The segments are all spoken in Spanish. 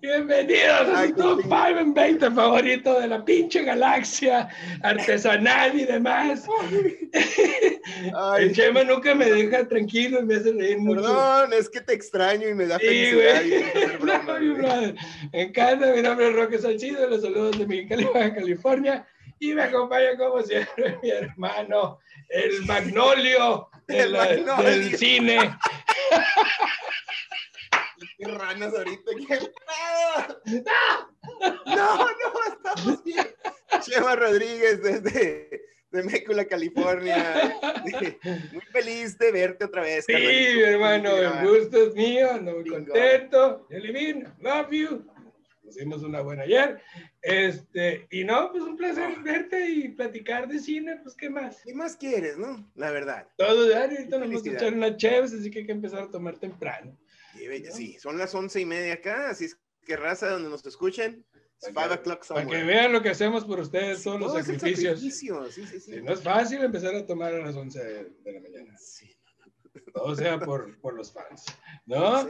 Bienvenidos a su top qué 5 en 20 favorito de la pinche galaxia artesanal y demás. Ay, El Chema nunca me deja tranquilo y me hace reír mucho. perdón, es que te extraño y me da Sí, felicidad. güey. broma, No, güey. Me encanta, mi nombre es Roque Salcido, los saludos de Mexicali, Baja California, y me acompaña como siempre mi hermano, el Magnolio, El la- Magnolio. del cine. Qué ranas ahorita. ¿Qué pedo? No, no, estamos bien. Chema Rodríguez desde de Mécula, California. Muy feliz de verte otra vez. Sí, mi hermano, el gusto es mío, ando muy Bingo. contento. Jelly love you. Hicimos una buena ayer. Este, y no, pues un placer verte y platicar de cine, pues qué más. ¿Qué más quieres, no? La verdad. Todo de ahorita nos vamos a echar una chévere, así que hay que empezar a tomar temprano. Sí, son las once y media acá, así es que raza donde nos escuchen. It's five Para que vean lo que hacemos por ustedes, todos los sacrificios. sacrificio, Sí, sí, sí. Sí, no es fácil empezar a tomar a las 11 de la mañana. Sí, Todo sea por, por los fans, no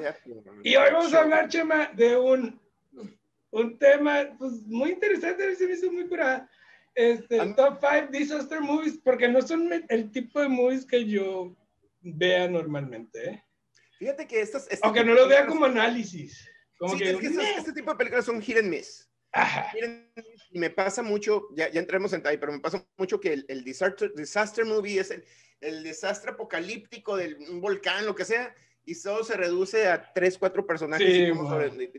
Y hoy vamos a hablar, Chema, de un, un tema pues, muy interesante, se me hizo muy curada. Este, top 5 disaster movies, porque no son el tipo de movies que yo vea normalmente, ¿eh? Fíjate que estas. este Aunque no lo vea como análisis. Como Sí, que, es que estas- este tipo de películas son hit and miss. ajá, Y me pasa mucho, ya, ya entremos en ahí, pero me pasa mucho que el, el disaster, disaster movie es el, el desastre apocalíptico de un volcán, lo que sea, y todo se reduce a tres, cuatro personajes. Sí, sobre-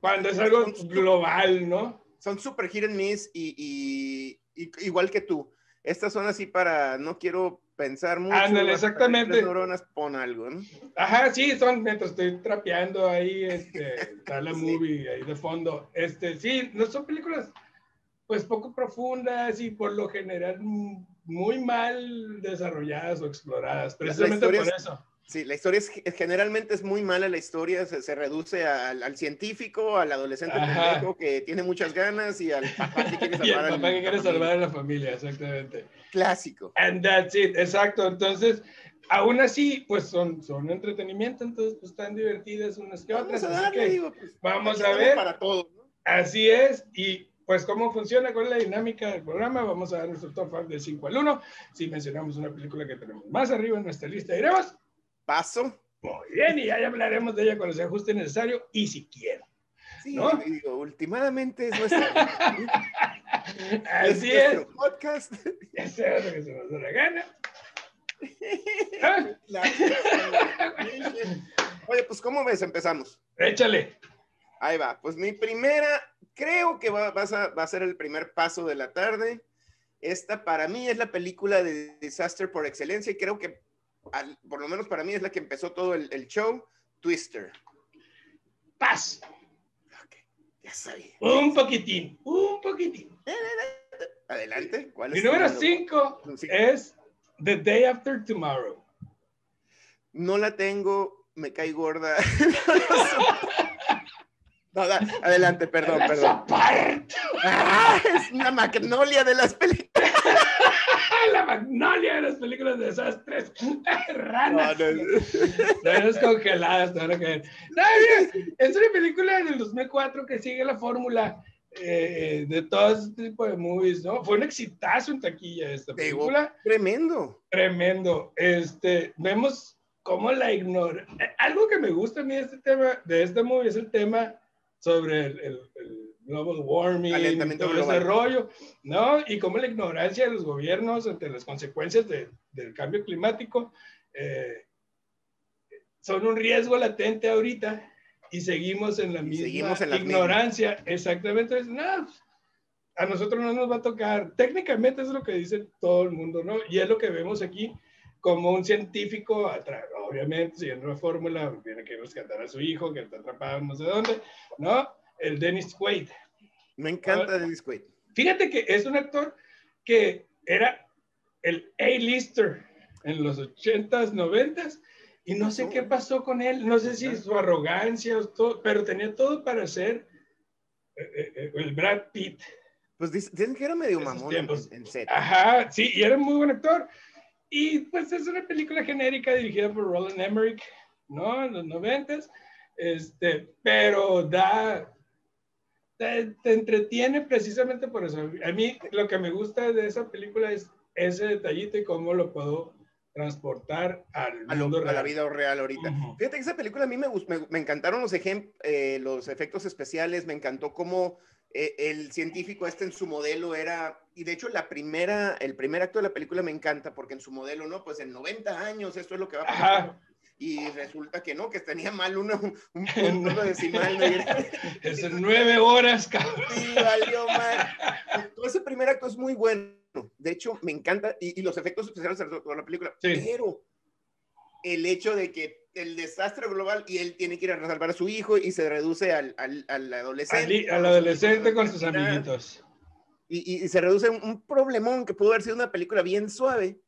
cuando es algo global, ¿no? son super hit and miss y, y- y- igual que tú. Estas son así para, no quiero pensar mucho. Ándale, exactamente. tres neuronas, pon algo, ¿no? Ajá, sí, son mientras estoy trapeando ahí, este, está la Sí. movie ahí de fondo. Este, sí, no son películas, pues poco profundas y por lo general muy mal desarrolladas o exploradas, precisamente por es- eso. Sí, la historia es, generalmente es muy mala, la historia se, se reduce al, al científico, al adolescente pendejo que tiene muchas ganas y al papá que quiere Y salvar al- papá que quiere salvar a la familia, exactamente. Clásico. And that's it, exacto. Entonces, aún así, pues son, son entretenimiento, entonces pues están divertidas unas que otras. Vamos a así darle, que- digo, pues, vamos a ver. Para todo, ¿no? Así es, y pues cómo funciona, cuál es la dinámica del programa, vamos a dar nuestro top 5 de 5 al 1. Si mencionamos una película que tenemos más arriba en nuestra lista, diremos, Paso. muy bien, y ya hablaremos de ella cuando se ajuste necesario y si quiero. Sí, ¿No? y digo, últimamente es nuestra, Así es es, nuestro podcast. ya sea lo que se nos dé la gana. Ah, La- Oye, pues, ¿cómo ves? Empezamos. Échale. Ahí va. Pues mi primera, creo que va, a, va a ser el primer paso de la tarde. Esta para mí es la película de disaster por excelencia y creo que, al- por lo menos para mí, es la que empezó todo el, el show, Twister. Paz. Ok, ya sabía. Un poquitín, un poquitín. Adelante. ¿Cuál Mi es número número? 5 Sí. es The Day After Tomorrow. No la tengo, me cae gorda. No, da- adelante, perdón, perdón. Ah, es una magnolia de las películas. La magnolia de las películas de desastres. Ranas. No, no, Ranas congeladas. No, mira, es una película del 2004 que sigue la fórmula eh, de todo este tipo de movies, ¿no? Fue un exitazo en taquilla esta película. Tremendo. Tremendo. Este, vemos cómo la ignora. eh, Algo que me gusta a mí de este tema, de este movie, es el tema sobre el, el- el global warming, Calentamiento todo global. ese rollo, ¿no? Y cómo la ignorancia de los gobiernos ante las consecuencias de- del cambio climático eh, son un riesgo latente ahorita y seguimos en la Y misma en las ignorancia. Exactamente. Es, no, pues, a nosotros no nos va a tocar. Técnicamente es lo que dice todo el mundo, ¿no? Y es lo que vemos aquí como un científico, obviamente, siguiendo la fórmula, tiene que rescatar a su hijo que está atrapado no sé dónde, ¿no? El Dennis Quaid. Me encanta Dennis Quaid. Fíjate que es un actor que era el A-lister en los 80s, 90s, y no sé qué pasó con él, no sé si su arrogancia todo, pero tenía todo para ser eh, eh, el Brad Pitt Pues dicen que era medio mamón en, en, set. Ajá, sí, y era un muy buen actor. Y pues es una película genérica dirigida por Roland Emmerich, ¿no? En los noventas. Este, pero da, te, entretiene precisamente por eso. A mí lo que me gusta de esa película es ese detallito y cómo lo puedo transportar al a, mundo a la vida real ahorita. Fíjate que esa película a mí me, me, me encantaron los, eh, los efectos especiales, me encantó cómo eh, el científico este en su modelo era, y de hecho la primera, el primer acto de la película me encanta porque en su modelo, ¿no? Pues en 90 años esto es lo que va a pasar. Y resulta que no, que tenía mal uno, un punto decimal. es en nueve horas, cabrón. Sí, valió mal. Todo ese primer acto es muy bueno. De hecho, me encanta, y, los efectos especiales de toda la película. Pero el hecho de que el desastre global y él tiene que ir a salvar a su hijo y se reduce al, al, al adolescente. Al, adolescente con sus amiguitos. Y, y, se reduce un, un, problemón que pudo haber sido una película bien suave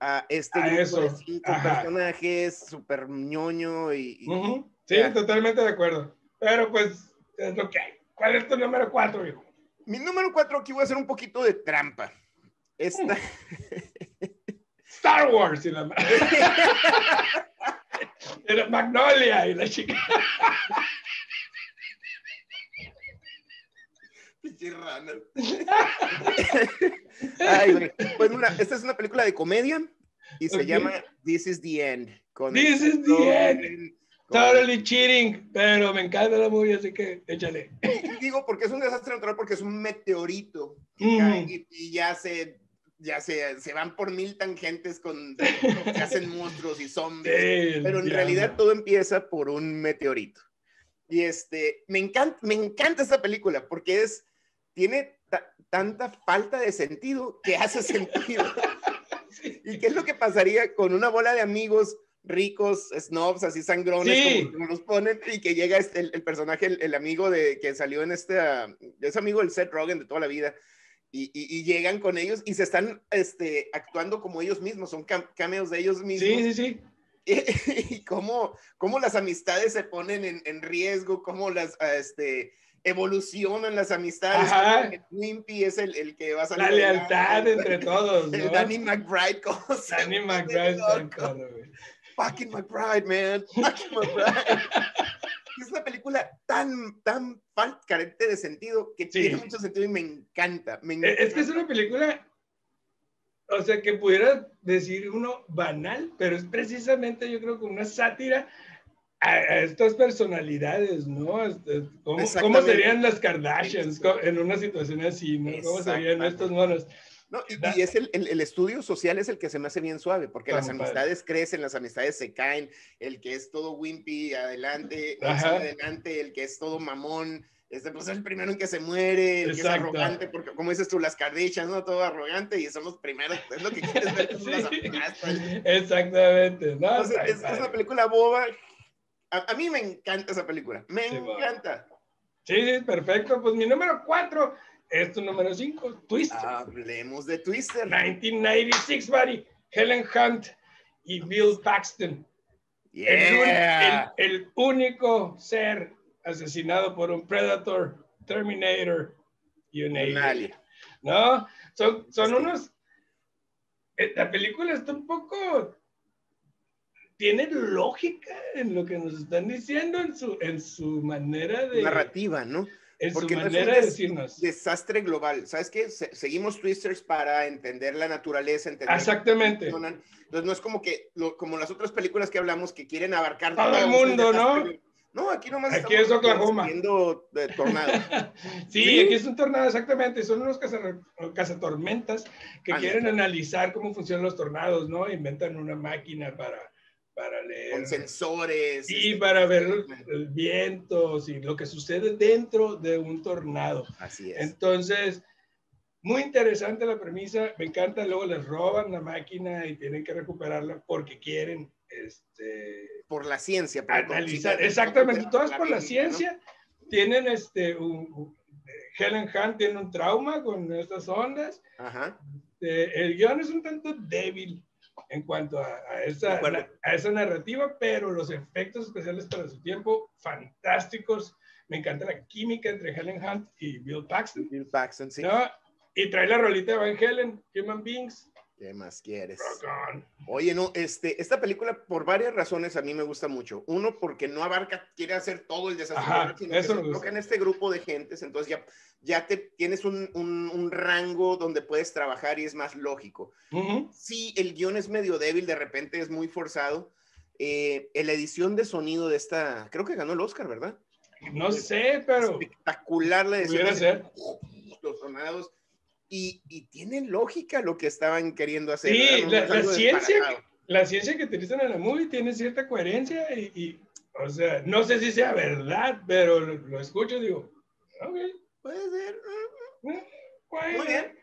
a este grupo eso. de cinco personajes súper ñoño y... Sí, totalmente de acuerdo. Pero pues es lo que hay. ¿Cuál es tu número cuatro, hijo? Mi número cuatro aquí voy a hacer un poquito de trampa. Esta... Star Wars y la... Magnolia y la chica. Ay, pues mira, esta es una película de comedia y se llama This is the End. This is the End. Totally cheating, pero me encanta la movie, así que échale. Digo, porque es un desastre natural, porque es un meteorito mm. y, ya se ya se, se, van por mil tangentes con que hacen monstruos y zombies, pero en realidad todo empieza por un meteorito. Y este, me encanta, me encanta esta película porque es, tiene tanta falta de sentido que hace sentido. ¿Y qué es lo que pasaría con una bola de amigos ricos, snobs, así sangrones, como, los ponen, y que llega este, el, personaje, el, amigo de que salió en este, es amigo del Seth Rogen de toda la vida, y, llegan con ellos y se están este, actuando como ellos mismos, son cameos de ellos mismos. Sí, sí, sí. Y, cómo, cómo, las amistades se ponen en, en riesgo, cómo las, este, evolucionan las amistades. Ajá. Wimpy es el, el, que va a salir. La lealtad entre todos. El Danny McBride, ¿cómo Danny McBride. Fucking McBride, man. Fucking McBride. es una película tan, tan carente de sentido que tiene mucho sentido y me encanta, me encanta. Es que es una película, o sea, que pudiera decir uno banal, pero es precisamente, yo creo, que una sátira a, estas personalidades, ¿no? Este, ¿Cómo, ¿Cómo, serían las Kardashians en una situación así, ¿no? ¿Cómo serían estos monos? No, y, es el, el, estudio social es el que se me hace bien suave, porque las amistades crecen, las amistades se caen, el que es todo wimpy, adelante, adelante, el que es todo mamón, este pues es el primero en que se muere, el que es arrogante, porque como dices tú, las Kardashians, ¿no? Todo arrogante y son los primeros, es lo que quieres ver. Exactamente, ¿no? es, es, una película boba, a, mí me encanta esa película. Me encanta. Sí, sí, perfecto. Pues mi número cuatro es tu número cinco, Twister. Hablemos de Twister. 1996, buddy. Helen Hunt y Bill Paxton. Yeah. El, único ser asesinado por un Predator, Terminator y un alien. ¿No? Son, son unos... Eh, la película está un poco tiene lógica en lo que nos están diciendo, en su, en su manera de... Narrativa, ¿no? En Porque su manera de decirnos. Desastre global. ¿Sabes qué? seguimos Twisters para entender la naturaleza, entender... Exactamente. Entonces no es como que, como las otras películas que hablamos que quieren abarcar todo, el mundo, ¿no? No, aquí nomás aquí es Oklahoma. viendo de tornado. sí, aquí es un tornado, exactamente. Son unos cazatormentas que quieren analizar cómo funcionan los tornados, ¿no? Inventan una máquina para para leer. Con sensores. Y este, para ver el, viento y lo que sucede dentro de un tornado. Así es. Entonces, muy interesante la premisa. Me encanta. Luego les roban la máquina y tienen que recuperarla porque quieren. Este, por la ciencia. Por analizar. Exactamente. Todas por la ciencia. Tienen este. Helen Hunt tiene un trauma con estas ondas. Ajá. Este, el guion es un tanto débil en cuanto a, esa, a esa narrativa, pero los efectos especiales para su tiempo, fantásticos. Me encanta la química entre Helen Hunt y Bill Paxton. Bill Paxton, sí. ¿no? Y trae la rolita de Van Helen, Human Beings. ¿Qué más quieres? Oye, no, este, esta película por varias razones a mí me gusta mucho. Uno, porque no abarca, quiere hacer todo el desastre, Ajá, sino que eso se me gusta. enfoca en este grupo de gentes, entonces ya, ya te tienes un, un, un rango donde puedes trabajar y es más lógico. Ujú. Sí, el guion es medio débil, de repente es muy forzado. Eh, la edición de sonido de esta, creo que ganó el Oscar, ¿verdad? No sé, pero Espectacular la edición. pudiera de- ser. Los sonados. Y, y tiene lógica lo que estaban queriendo hacer. Sí, la- la ciencia disparatado. La ciencia que utilizan en la movie tiene cierta coherencia y, y, o sea, no sé si sea verdad, pero lo, lo escucho y digo, ok, Puede ser. bueno. Muy bien.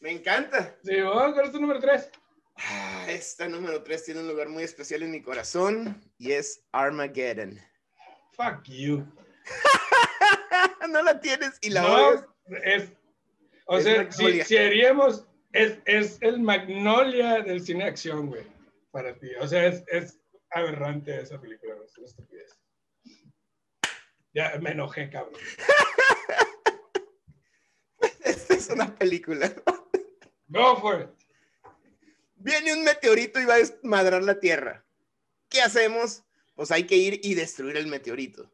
Me encanta. Sí, vamos con este número 3. Ah, Esta número 3 tiene un lugar muy especial en mi corazón y es Armageddon. Fuck you. no la tienes y la no, es, o Es sea, si, haríamos, es, es el Magnolia del cine acción, güey, para ti. O sea, es, es aberrante esa película, es una estupidez. Ya me enojé, cabrón. Esta es una película. Go for it. Viene un meteorito y va a desmadrar la Tierra. ¿Qué hacemos? Pues hay que ir y destruir el meteorito.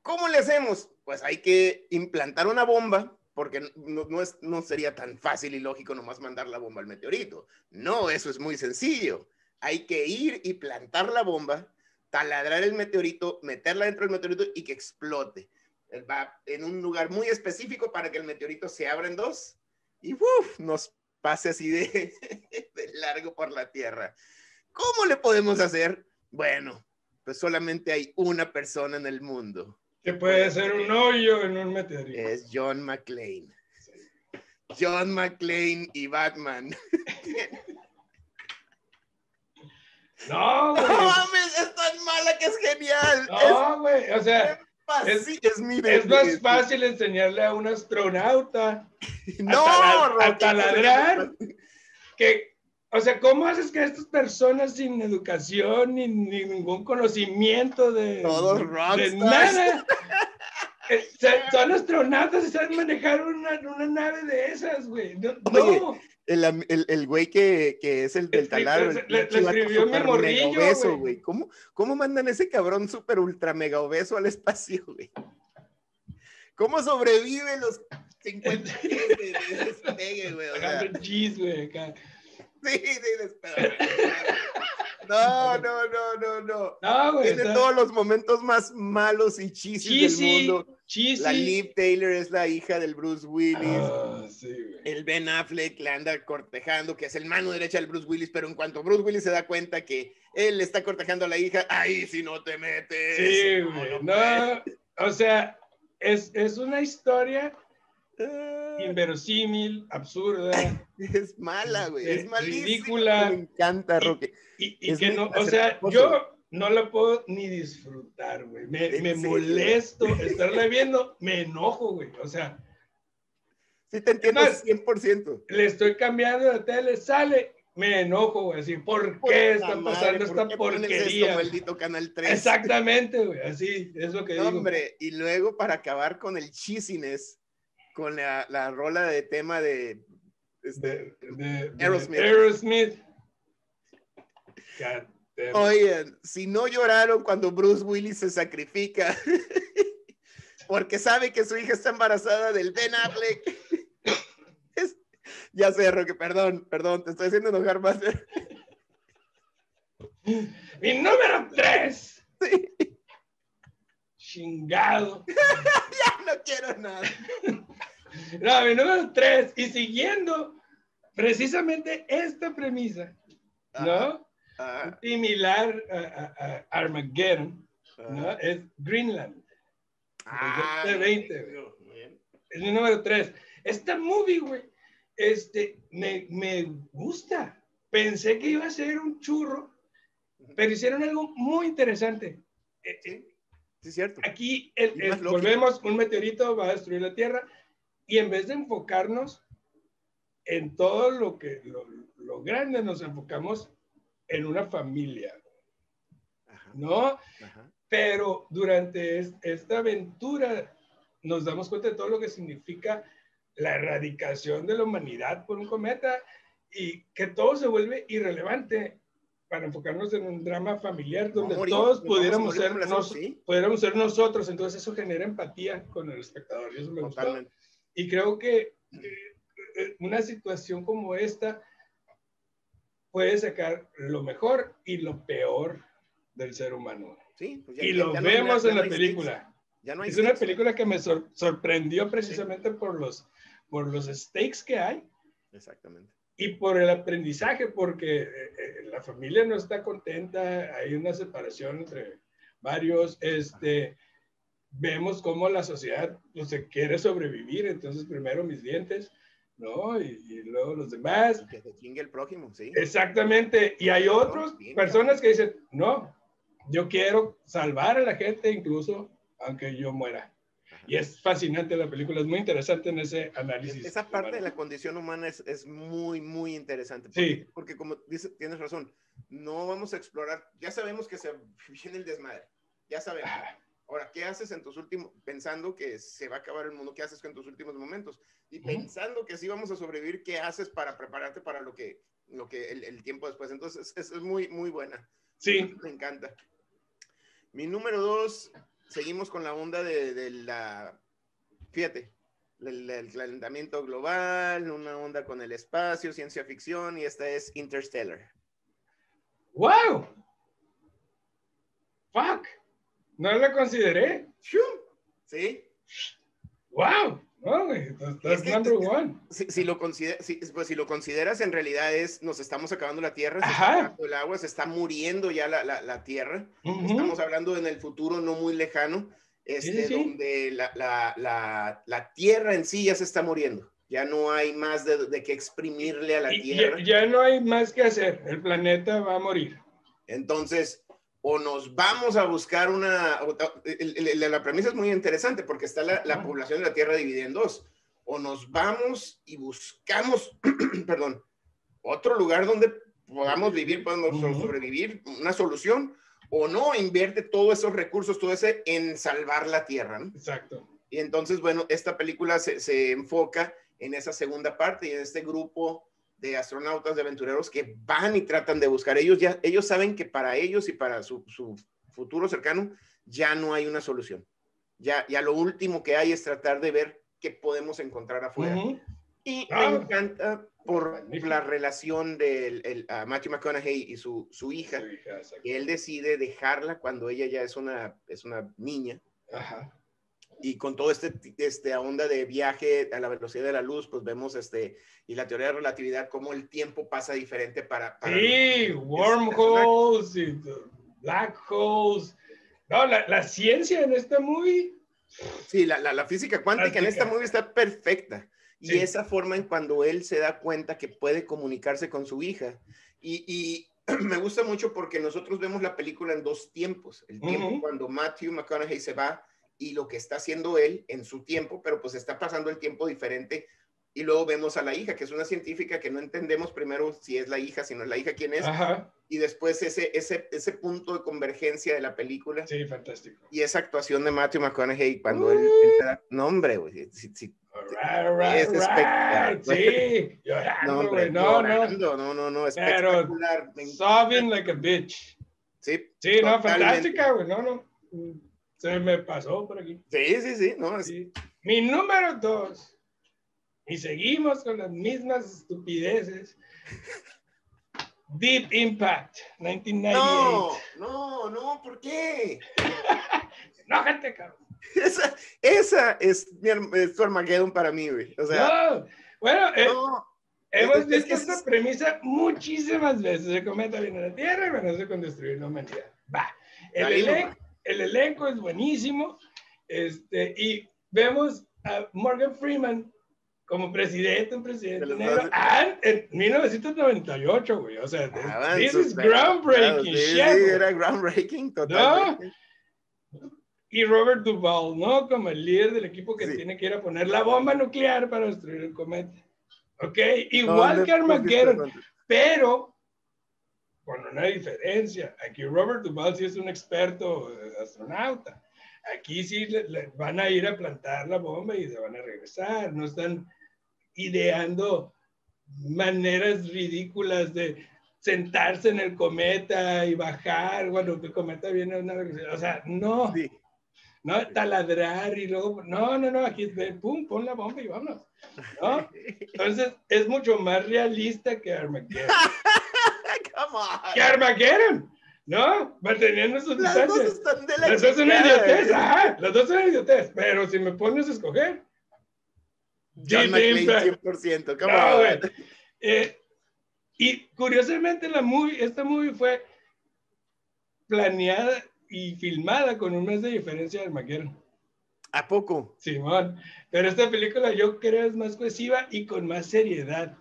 ¿Cómo le hacemos? Pues hay que implantar una bomba, porque no, no es, no sería tan fácil y lógico nomás mandar la bomba al meteorito. No, eso es muy sencillo. Hay que ir y plantar la bomba, taladrar el meteorito, meterla dentro del meteorito y que explote. Él Va en un lugar muy específico para que el meteorito se abra en dos y ¡uf! nos pase así de, de largo por la Tierra. ¿Cómo le podemos hacer? Bueno, pues solamente hay una persona en el mundo. Que puede ser un hoyo en un meteorito. Es John McClane. John McClane y Batman. No, No güey. mames, es tan mala que es genial. No, güey. O sea, es, es, mi es más fácil enseñarle a un astronauta No, a, a taladrar que, o sea, ¿cómo haces que estas personas sin educación ni, ni ningún conocimiento de, Todos de nada? eh, son astronautas y saben manejar una, una nave de esas, güey. No, Oye, no. El, am- el, el güey que, que es el del taladro. le- le escribió mi morrillo, obeso, güey. güey. ¿Cómo, ¿Cómo mandan ese cabrón súper ultra mega obeso al espacio, güey? ¿Cómo sobrevive los 50 días de, de despegue, güey? O sea, cheese, güey, acá. Sí, sí. No, no, no, no, no. No, güey. Tiene está- todos los momentos más malos y chisis del mundo. cheesy. La Liv Taylor es la hija del Bruce Willis. Ah, sí, el Ben Affleck le anda cortejando, que es el mano derecha del Bruce Willis, pero en cuanto Bruce Willis se da cuenta que él le está cortejando a la hija, ay, si no te metes. Sí, güey. no No, o sea, es, es una historia. Inverosímil, absurda, Es mala, güey. Es Es malísima. ridícula. Me encanta, Roque. y, y Es que no, o sea, yo no la puedo ni disfrutar, güey. Me, ¿En me molesto estarla viendo, me enojo, güey. O sea, Sí te entiendo más, 100%. le estoy cambiando de tele, sale, me enojo, güey. Así, ¿por Puta qué está madre, pasando ¿por esta qué pones esto, porquería? maldito Canal 3. Exactamente, güey. Así, es lo que digo. Hombre, y luego para acabar con el cheesiness, con la, la rola de tema de... este, De, de- de Aerosmith. Aerosmith. Oigan, si no lloraron cuando Bruce Willis se sacrifica porque sabe que su hija está embarazada del Ben Affleck. Es- ya sé, Roque, perdón, perdón, te estoy haciendo enojar más. Mi número 3. Sí, Chingado. ya no quiero nada. No, mi número 3. Y siguiendo precisamente esta premisa, ¿no? Ah, Similar a, a- a Armageddon, ¿no? ah, Es Greenland. ah, 2020, güey. muy bien. Es mi número 3. Esta movie, güey, este, me, me gusta. Pensé que iba a ser un churro, pero hicieron algo muy interesante. Sí, es cierto. Aquí el- el- volvemos, un meteorito va a destruir la Tierra y en vez de enfocarnos en todo lo que lo, lo grande, nos enfocamos en una familia, Ajá, ¿no? ajá. pero durante esta aventura nos damos cuenta de todo lo que significa la erradicación de la humanidad por un cometa y que todo se vuelve irrelevante para enfocarnos en un drama familiar donde todos pudiéramos ser, pudiéramos ser nosotros. Entonces eso genera empatía con el espectador y eso me gustó. Y creo que eh, eh, una situación como esta puede sacar lo mejor y lo peor del ser humano. Sí, pues y lo vemos en la película. es una película que me sorprendió precisamente por los, por los stakes que hay. Exactamente y por el aprendizaje, porque eh, eh, la familia no está contenta, hay una separación entre varios, este, vemos cómo la sociedad pues, se quiere sobrevivir, entonces primero mis dientes, ¿no? Y, luego los demás. que se chingue el prójimo, sí. Exactamente, y hay otras personas que dicen, no, yo quiero salvar a la gente incluso aunque yo muera. Y es fascinante la película, es muy interesante en ese análisis. Esa parte de la condición humana es, es muy, muy interesante. Porque, sí. Porque como dices, tienes razón, no vamos a explorar, ya sabemos que se viene el desmadre, ya sabemos. Ah. Ahora, ¿qué haces en tus últimos, pensando que se va a acabar el mundo, qué haces en tus últimos momentos? Y pensando que sí vamos a sobrevivir, ¿qué haces para prepararte para lo que, lo que el, el tiempo después? Entonces, es, es, muy, muy buena. Sí. Me encanta. Mi número dos, seguimos con la onda de, la, fíjate, el, calentamiento global, una onda con el espacio, ciencia ficción, y esta es Interstellar. ¡Wow! ¡Fuck! No la consideré. ¿Sí? ¡Wow! Si, lo pues, si lo consideras, en realidad es, nos estamos acabando la tierra, se está acabando el agua, se está muriendo ya la, la, tierra. Estamos hablando en el futuro no muy lejano, este, donde la, la, tierra en sí ya se está muriendo. Ya no hay más de, de que exprimirle a la tierra. Ya, ya no hay más que hacer, el planeta va a morir. Entonces, o nos vamos a buscar una... La premisa es muy interesante porque está la, población de la Tierra dividida en dos. O nos vamos y buscamos, perdón, otro lugar donde podamos vivir, podamos sobrevivir, una solución, o no, invierte todos esos recursos, todo ese en salvar la Tierra. Exacto. Y entonces, bueno, esta película se, se enfoca en esa segunda parte y en este grupo de astronautas, de aventureros que van y tratan de buscar. Ellos ya, ellos saben que para ellos y para su, futuro cercano ya no hay una solución. Ya, ya lo último que hay es tratar de ver qué podemos encontrar afuera. Y me ah. encanta por la relación de Matthew McConaughey y su, su hija, que él decide dejarla cuando ella ya es una, es una niña. Ajá y con todo este, este onda de viaje a la velocidad de la luz, pues vemos este, y la teoría de relatividad, cómo el tiempo pasa diferente para... sí, wormholes y black holes. No, la, la, ciencia en esta movie. Sí, la, la, la física cuántica en esta movie está perfecta. Y esa forma en cuando él se da cuenta que puede comunicarse con su hija. Y, y me gusta mucho porque nosotros vemos la película en dos tiempos. El tiempo cuando Matthew McConaughey se va y lo que está haciendo él en su tiempo, pero pues está pasando el tiempo diferente. Y luego vemos a la hija, que es una científica que no entendemos primero si es la hija, si no es la hija, quién es. Y después ese, ese, ese punto de convergencia de la película. Sí, fantástico. Y esa actuación de Matthew McConaughey cuando él, te da nombre, güey. Sí, sí, es espectacular. Sí, llorando, no, no, no, no, no, no, espectacular. Sobbing like a bitch. Sí, sí, no, fantástica, güey, no, no. Se me pasó por aquí. Sí, sí, sí. No, Mi número dos. Y seguimos con las mismas estupideces. Deep Impact, 1998. No, no, no, ¿por qué? no, gente, cabrón. Esa, esa es, mi, es tu Armageddon para mí, güey. O sea, no, bueno, eh, hemos visto esta premisa muchísimas veces. Se comenta bien en la Tierra y bueno, se con destruir la humanidad. Va. El elenco, el elenco es buenísimo. Este, y vemos a Morgan Freeman como presidente, un presidente negro, en 1998, güey. O sea, ah, this is groundbreaking. sí, era groundbreaking, totalmente. Y Robert Duvall, ¿no? Como el líder del equipo que tiene que ir a poner la bomba nuclear para destruir el cometa. ¿Ok? Igual que Armageddon. Pero con una diferencia. Aquí Robert Duvall sí es un experto eh, astronauta. Aquí sí van a ir a plantar la bomba y se van a regresar. No están ideando maneras ridículas de sentarse en el cometa y bajar cuando el cometa viene a una O sea, no. No, taladrar y luego, no, no, no, aquí, pum, pon la bomba y vámonos. ¿no? Entonces, es mucho más realista que Armageddon. Come on. ¿no? Manteniendo sus Las dos están de la Las dos son idiotez, ajá, las dos son idiotez, pero si me pones a escoger. John McClane 100%, come no, eh, y curiosamente la movie, esta movie fue planeada y filmada con un mes de diferencia de Armageddon. ¿A poco? Simón. Pero esta película yo creo es más cohesiva y con más seriedad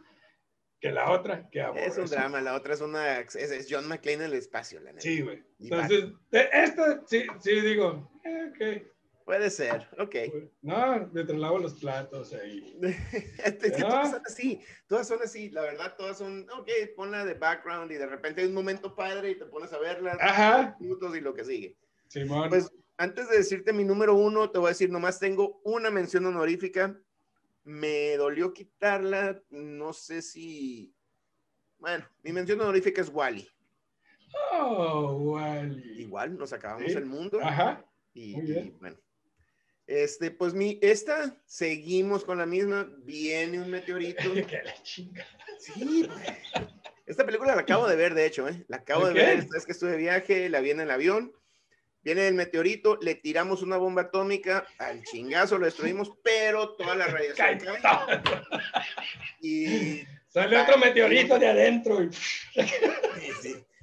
que la otra. Que es un drama, la otra es una. Es, John McClane en el espacio, la neta. Sí, güey. Entonces, esta sí, sí digo, eh, ok. Puede ser, ok. No, me traslavo los platos ahí. todas son así, todas son así, la verdad, todas son, ok, ponla de background y de repente hay un momento padre y te pones a verla, Ajá. minutos y lo que sigue. Simón. Pues antes de decirte mi número uno, te voy a decir, nomás tengo una mención honorífica. Me dolió quitarla, no sé si, bueno, mi mención honorífica es Wally. Oh, Wally. Igual, nos acabamos el mundo. Ajá. y bueno, este, pues mi, esta, seguimos con la misma, viene un meteorito. Sí, esta película la acabo de ver, de hecho, ¿eh? La acabo de ver esta vez que estuve de viaje, la vi en el avión. Viene el meteorito, le tiramos una bomba atómica, al chingazo lo destruimos, pero toda la radiación cae. Y sale otro meteorito de adentro.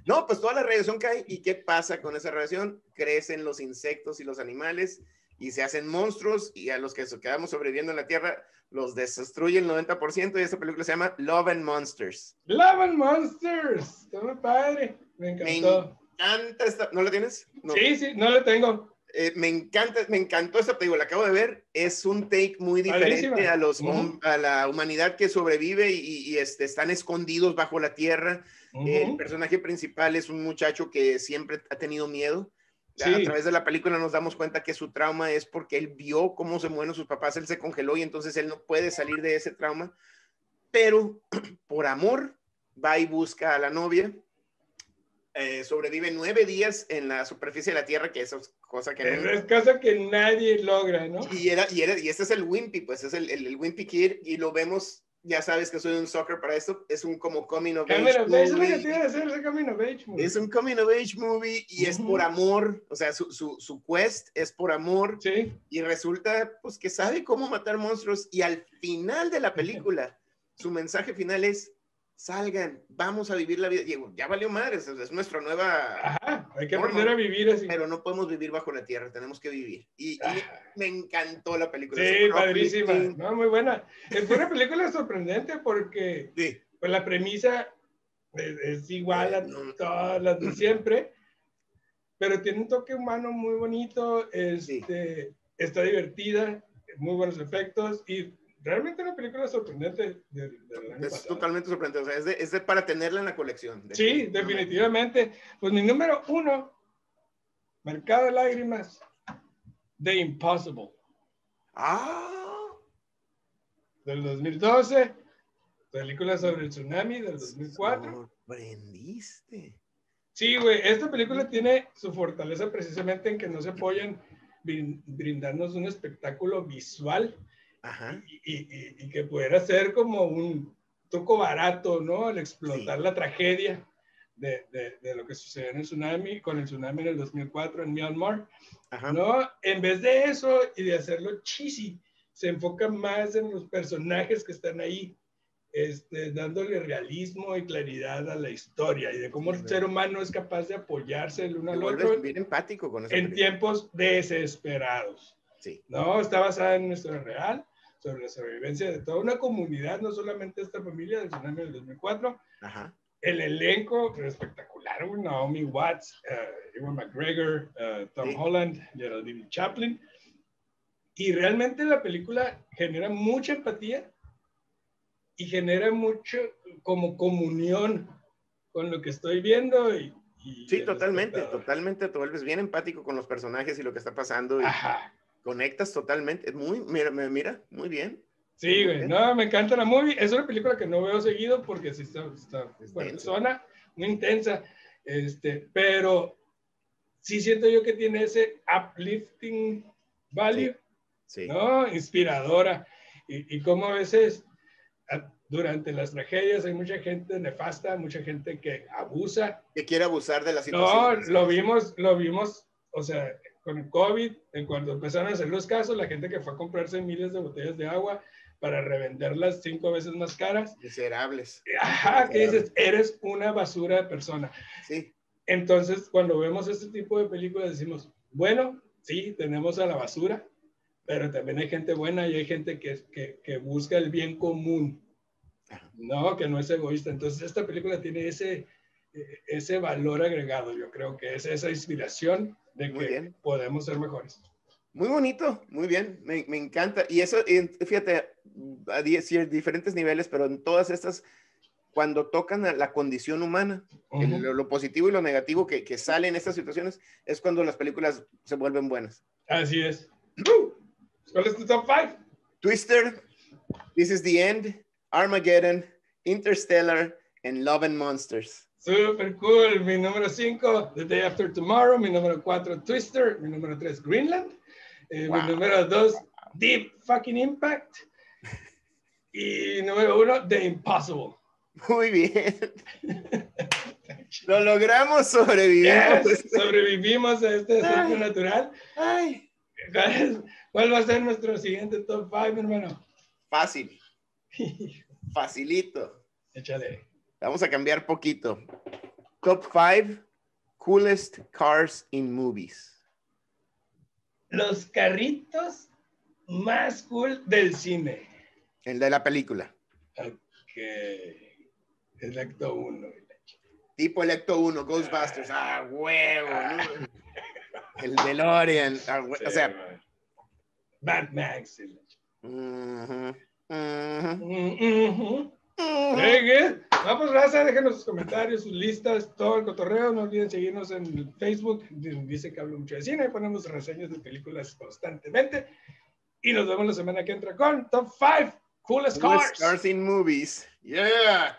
No, pues toda la radiación cae. ¿Y qué pasa con esa radiación? Crecen los insectos y los animales y se hacen monstruos y a los que quedamos sobreviviendo en la Tierra los destruye el 90% y esta película se llama Love and Monsters. Love and Monsters, está muy padre, me encantó. Encanta esta, ¿no la tienes? Sí, sí, no la tengo. Eh, me encanta, me encantó esta película, la acabo de ver, es un take muy diferente a, los, a la humanidad que sobrevive y, este, están escondidos bajo la tierra. El personaje principal es un muchacho que siempre ha tenido miedo a través de la película nos damos cuenta que su trauma es porque él vio cómo se mueren sus papás, él se congeló y entonces él no puede salir de ese trauma, pero por amor va y busca a la novia. Eh, sobrevive nueve días en la superficie de la Tierra, que eso es cosa que... Es cosa que nadie logra, ¿no? Y, era, y, era, y este es el Wimpy, pues es el, el, el Wimpy Kid, y lo vemos ya sabes que soy un soccer para esto, es un como coming of age movie. Es un coming of age movie y es por amor, o sea, su, su, su, quest es por amor. Sí. Y resulta, pues, que sabe cómo matar monstruos y al final de la película, su mensaje final es, salgan, vamos a vivir la vida. Diego, ya valió madre, es, nuestra nueva... Ajá, hay que aprender a vivir así. Pero no podemos vivir bajo la tierra, tenemos que vivir. Y, me encantó la película. Sí, padrísima, no, muy buena. Fue una película sorprendente porque pues, la premisa es, igual a todas las de siempre, pero tiene un toque humano muy bonito, este, está divertida, muy buenos efectos y realmente una película sorprendente. es totalmente sorprendente, o sea, es de, es de, para tenerla en la colección. Sí, definitivamente. Pues mi número uno, Mercado de Lágrimas, The Impossible. Ah. Del 2012, película sobre el tsunami del 2004. Sorprendiste. Sí, güey, esta película tiene su fortaleza precisamente en que no se apoyan brindarnos un espectáculo visual y, que pudiera ser como un toco barato, ¿no? Al explotar la tragedia de, de, lo que sucedió en el tsunami, con el tsunami en el 2004 en Myanmar, ¿no? En vez de eso y de hacerlo cheesy, se enfoca más en los personajes que están ahí, este, dándole realismo y claridad a la historia y de cómo el ser humano es capaz de apoyarse el uno al otro. Bien empático con En tiempos desesperados. Sí. No, está basada en nuestra historia real sobre la sobrevivencia de toda una comunidad, no solamente esta familia del tsunami del 2004. Ajá. El elenco espectacular, Naomi Watts, uh, Ewan McGregor, uh, Tom Holland, Geraldine Chaplin. Y realmente la película genera mucha empatía y genera mucho como comunión con lo que estoy viendo y... y Sí, totalmente, totalmente. Te vuelves bien empático con los personajes y lo que está pasando y Ajá. Conectas totalmente. Es muy, mira, mira, muy bien. Sí, güey, no, me encanta la movie. Es una película que no veo seguido porque sí está, está Es bueno, zona, muy intensa, este, pero sí siento yo que tiene ese uplifting value, Sí. ¿no? Inspiradora. Y, y como a veces durante las tragedias hay mucha gente nefasta, mucha gente que abusa. Que quiere abusar de la No, situación. lo vimos, lo vimos, o sea, con el COVID, en cuando empezaron a hacer los casos, la gente que fue a comprarse miles de botellas de agua para revenderlas cinco veces más caras. Miserables. Ajá, que dices, eres una basura de persona. Sí, Entonces, cuando vemos este tipo de películas, decimos, bueno, sí, tenemos a la basura, pero también hay gente buena y hay gente que, que, que busca el bien común, ¿no? Que no es egoísta. Entonces, esta película tiene ese, eh, ese valor agregado, yo creo que es esa inspiración de Muy que bien. podemos ser mejores. muy bonito, muy bien, me, me encanta. Y eso, y fíjate, a diferentes niveles, pero en todas estas, cuando tocan a la condición humana, lo, lo positivo y lo negativo que, que sale en estas situaciones, es cuando las películas se vuelven buenas. Así es. ¿Cuál es tu top 5? Twister, This is the End, Armageddon, Interstellar, and Love and Monsters. Super cool. Mi número 5, The Day After Tomorrow. Mi número 4, Twister. Mi número 3, Greenland. Eh, Wow. Mi número 2, Deep Fucking Impact. Y número 1, The Impossible. Muy bien. Lo logramos, sobrevivimos. Yes, sobrevivimos a este desastre natural. Ay, ¿Cuál, es- cuál va a ser nuestro siguiente top 5, hermano? fácil, facilito. Échale. Vamos a cambiar poquito. Top 5 coolest cars in movies. Los carritos más cool del cine. El de la película. Ok. El acto 1. Tipo Electo 1, Ghostbusters. Ah, huevo. ¿no? El DeLorean. ah, hue- o sea, Mad Max. ujú, ujú, Mm, ujú. ujú. Very Vamos, raza, déjenos sus comentarios, sus listas, todo el cotorreo. No olviden seguirnos en Facebook. Dice que hablo mucho de cine. Ponemos reseñas de películas constantemente. Y nos vemos la semana que entra con Top 5 Coolest Coolest Cars. cars in movies. Yeah.